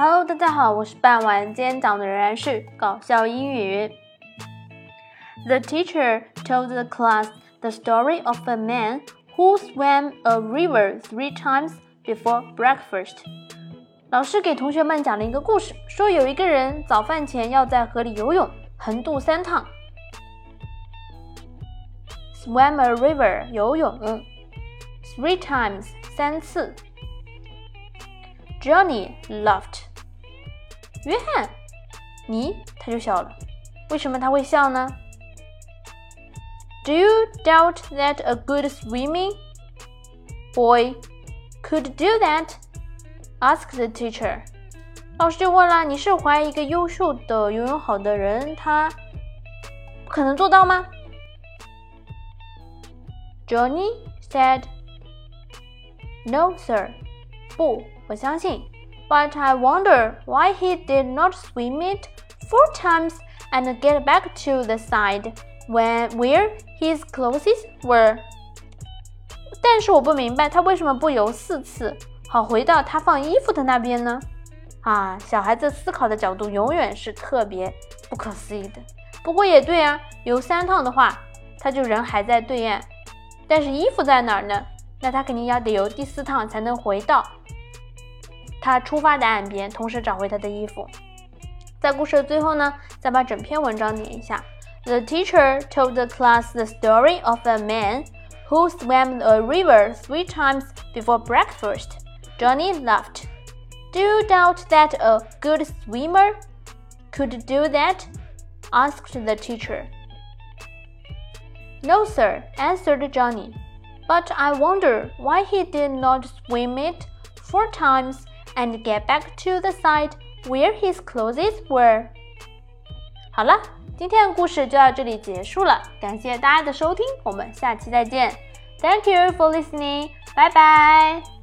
Hello，大家好，我是半晚，今天讲的仍然是搞笑英语。The teacher told the class the story of a man who swam a river three times before breakfast. 老师给同学们讲了一个故事，说有一个人早饭前要在河里游泳，横渡三趟。Swam a river，游泳，three times，三次。Johnny laughed。约翰，你他就笑了。为什么他会笑呢？Do you doubt that a good swimming boy could do that? Ask the teacher. 老师就问了：“你是怀疑一个优秀的游泳好的人，他不可能做到吗？”Johnny said, "No, sir. 不，我相信。But I wonder why he did not swim it four times and get back to the side when where his clothes were. 但是我不明白他为什么不游四次，好回到他放衣服的那边呢？啊，小孩子思考的角度永远是特别不可思议的。不过也对啊，游三趟的话，他就人还在对岸，但是衣服在哪儿呢？那他肯定要得游第四趟才能回到他出发的岸边，同时找回他的衣服。在故事的最后呢，再把整篇文章念一下。The teacher told the class the story of a man who swam a river three times before breakfast. Johnny laughed. Do you doubt that a good swimmer could do that? asked the teacher. No, sir, answered Johnny. But I wonder why he did not swim it four times and get back to the site where his clothes were. 好了，今天的故事就到这里结束了，感谢大家的收听，我们下期再见。Thank you for listening. 拜拜